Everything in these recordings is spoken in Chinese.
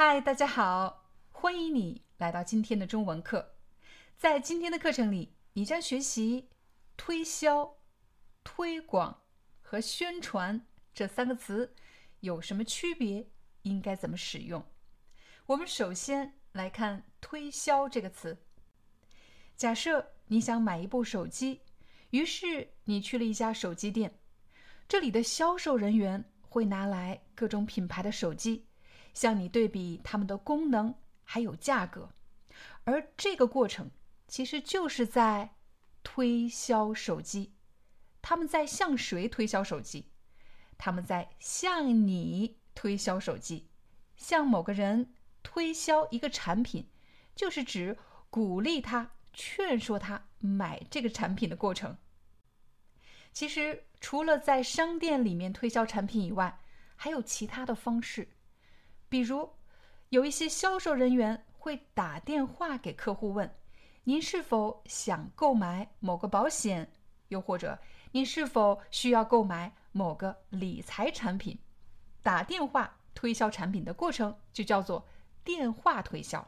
嗨，大家好，欢迎你来到今天的中文课。在今天的课程里，你将学习推销、推广和宣传这三个词有什么区别，应该怎么使用。我们首先来看“推销”这个词。假设你想买一部手机，于是你去了一家手机店，这里的销售人员会拿来各种品牌的手机。向你对比它们的功能还有价格，而这个过程其实就是在推销手机。他们在向谁推销手机？他们在向你推销手机。向某个人推销一个产品，就是指鼓励他、劝说他买这个产品的过程。其实，除了在商店里面推销产品以外，还有其他的方式。比如，有一些销售人员会打电话给客户问：“您是否想购买某个保险？又或者您是否需要购买某个理财产品？”打电话推销产品的过程就叫做电话推销。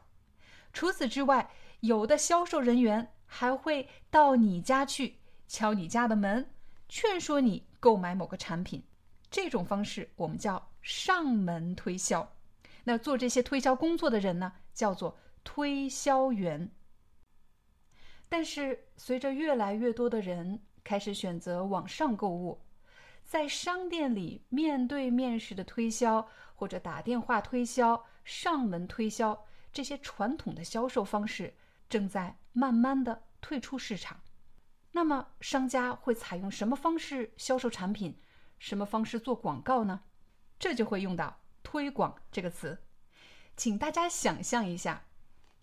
除此之外，有的销售人员还会到你家去敲你家的门，劝说你购买某个产品。这种方式我们叫上门推销。那做这些推销工作的人呢，叫做推销员。但是，随着越来越多的人开始选择网上购物，在商店里面对面式的推销，或者打电话推销、上门推销这些传统的销售方式，正在慢慢的退出市场。那么，商家会采用什么方式销售产品？什么方式做广告呢？这就会用到。推广这个词，请大家想象一下，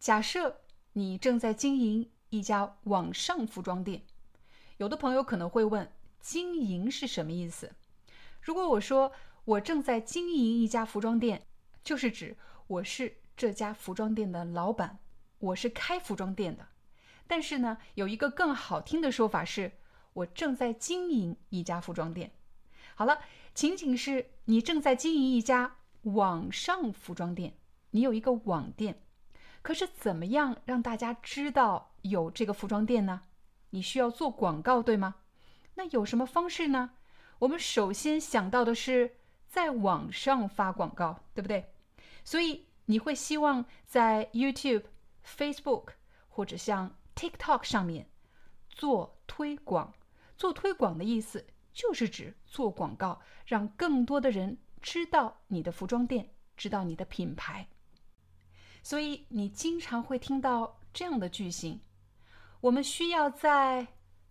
假设你正在经营一家网上服装店，有的朋友可能会问：“经营是什么意思？”如果我说我正在经营一家服装店，就是指我是这家服装店的老板，我是开服装店的。但是呢，有一个更好听的说法是，我正在经营一家服装店。好了，情景是你正在经营一家。网上服装店，你有一个网店，可是怎么样让大家知道有这个服装店呢？你需要做广告，对吗？那有什么方式呢？我们首先想到的是在网上发广告，对不对？所以你会希望在 YouTube、Facebook 或者像 TikTok 上面做推广。做推广的意思就是指做广告，让更多的人。知道你的服装店，知道你的品牌，所以你经常会听到这样的句型：我们需要在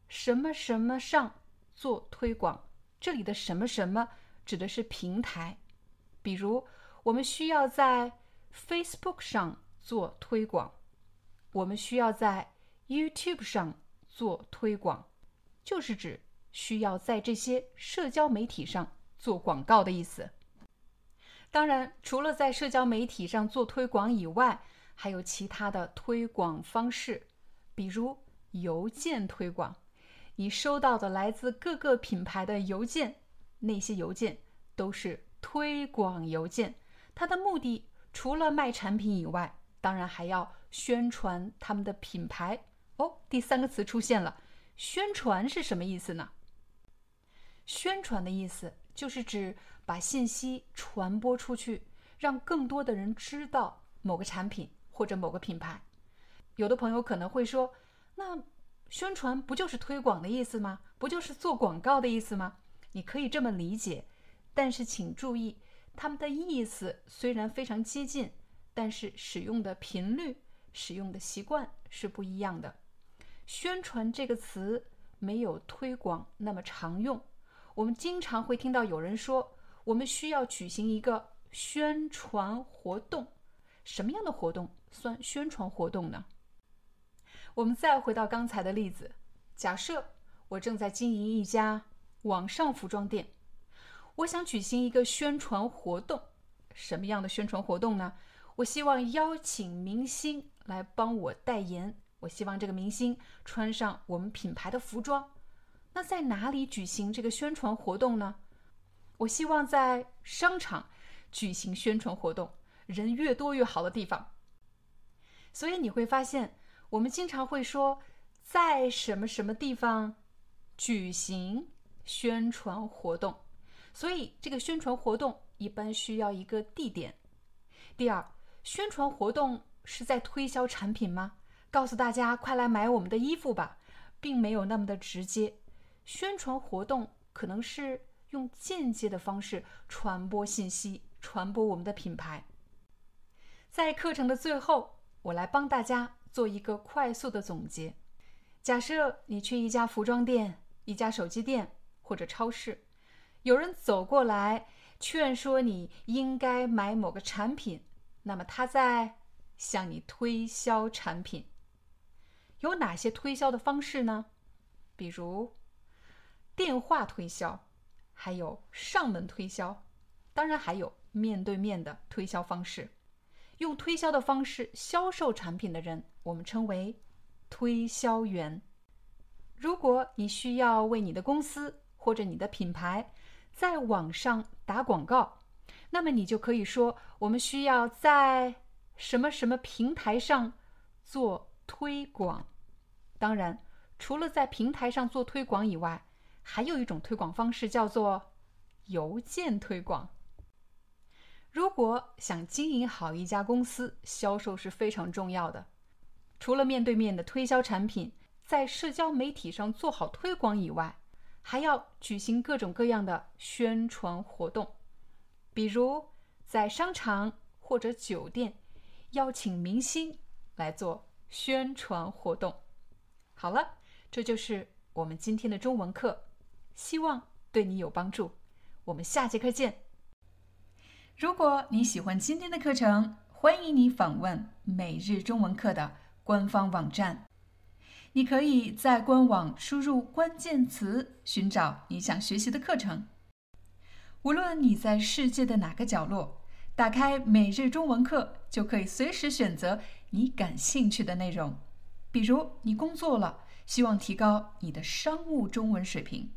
什么什么上做推广。这里的什么什么指的是平台，比如我们需要在 Facebook 上做推广，我们需要在 YouTube 上做推广，就是指需要在这些社交媒体上做广告的意思。当然，除了在社交媒体上做推广以外，还有其他的推广方式，比如邮件推广。你收到的来自各个品牌的邮件，那些邮件都是推广邮件。它的目的除了卖产品以外，当然还要宣传他们的品牌。哦，第三个词出现了，宣传是什么意思呢？宣传的意思。就是指把信息传播出去，让更多的人知道某个产品或者某个品牌。有的朋友可能会说：“那宣传不就是推广的意思吗？不就是做广告的意思吗？”你可以这么理解，但是请注意，他们的意思虽然非常接近，但是使用的频率、使用的习惯是不一样的。宣传这个词没有推广那么常用。我们经常会听到有人说，我们需要举行一个宣传活动，什么样的活动算宣传活动呢？我们再回到刚才的例子，假设我正在经营一家网上服装店，我想举行一个宣传活动。什么样的宣传活动呢？我希望邀请明星来帮我代言。我希望这个明星穿上我们品牌的服装。那在哪里举行这个宣传活动呢？我希望在商场举行宣传活动，人越多越好的地方。所以你会发现，我们经常会说在什么什么地方举行宣传活动。所以这个宣传活动一般需要一个地点。第二，宣传活动是在推销产品吗？告诉大家快来买我们的衣服吧，并没有那么的直接。宣传活动可能是。用间接的方式传播信息，传播我们的品牌。在课程的最后，我来帮大家做一个快速的总结。假设你去一家服装店、一家手机店或者超市，有人走过来劝说你应该买某个产品，那么他在向你推销产品。有哪些推销的方式呢？比如电话推销。还有上门推销，当然还有面对面的推销方式。用推销的方式销售产品的人，我们称为推销员。如果你需要为你的公司或者你的品牌在网上打广告，那么你就可以说：我们需要在什么什么平台上做推广。当然，除了在平台上做推广以外，还有一种推广方式叫做邮件推广。如果想经营好一家公司，销售是非常重要的。除了面对面的推销产品，在社交媒体上做好推广以外，还要举行各种各样的宣传活动，比如在商场或者酒店邀请明星来做宣传活动。好了，这就是我们今天的中文课。希望对你有帮助，我们下节课见。如果你喜欢今天的课程，欢迎你访问每日中文课的官方网站。你可以在官网输入关键词，寻找你想学习的课程。无论你在世界的哪个角落，打开每日中文课，就可以随时选择你感兴趣的内容。比如，你工作了，希望提高你的商务中文水平。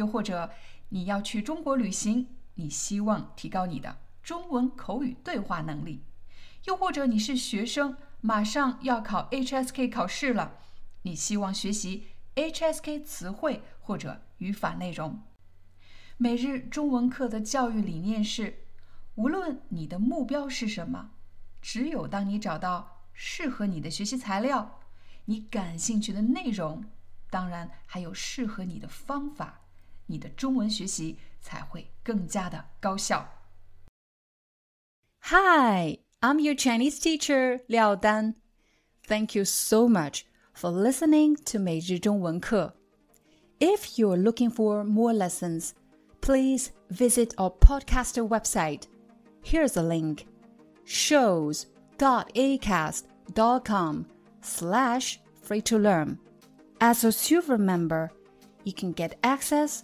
又或者你要去中国旅行，你希望提高你的中文口语对话能力；又或者你是学生，马上要考 HSK 考试了，你希望学习 HSK 词汇或者语法内容。每日中文课的教育理念是：无论你的目标是什么，只有当你找到适合你的学习材料、你感兴趣的内容，当然还有适合你的方法。你的中文学习才会更加的高效。Hi, I'm your Chinese teacher Liao Dan. Thank you so much for listening to 每日中文课. If you're looking for more lessons, please visit our podcaster website. Here's a link: shows.acast.com slash free to learn. As a silver member, you can get access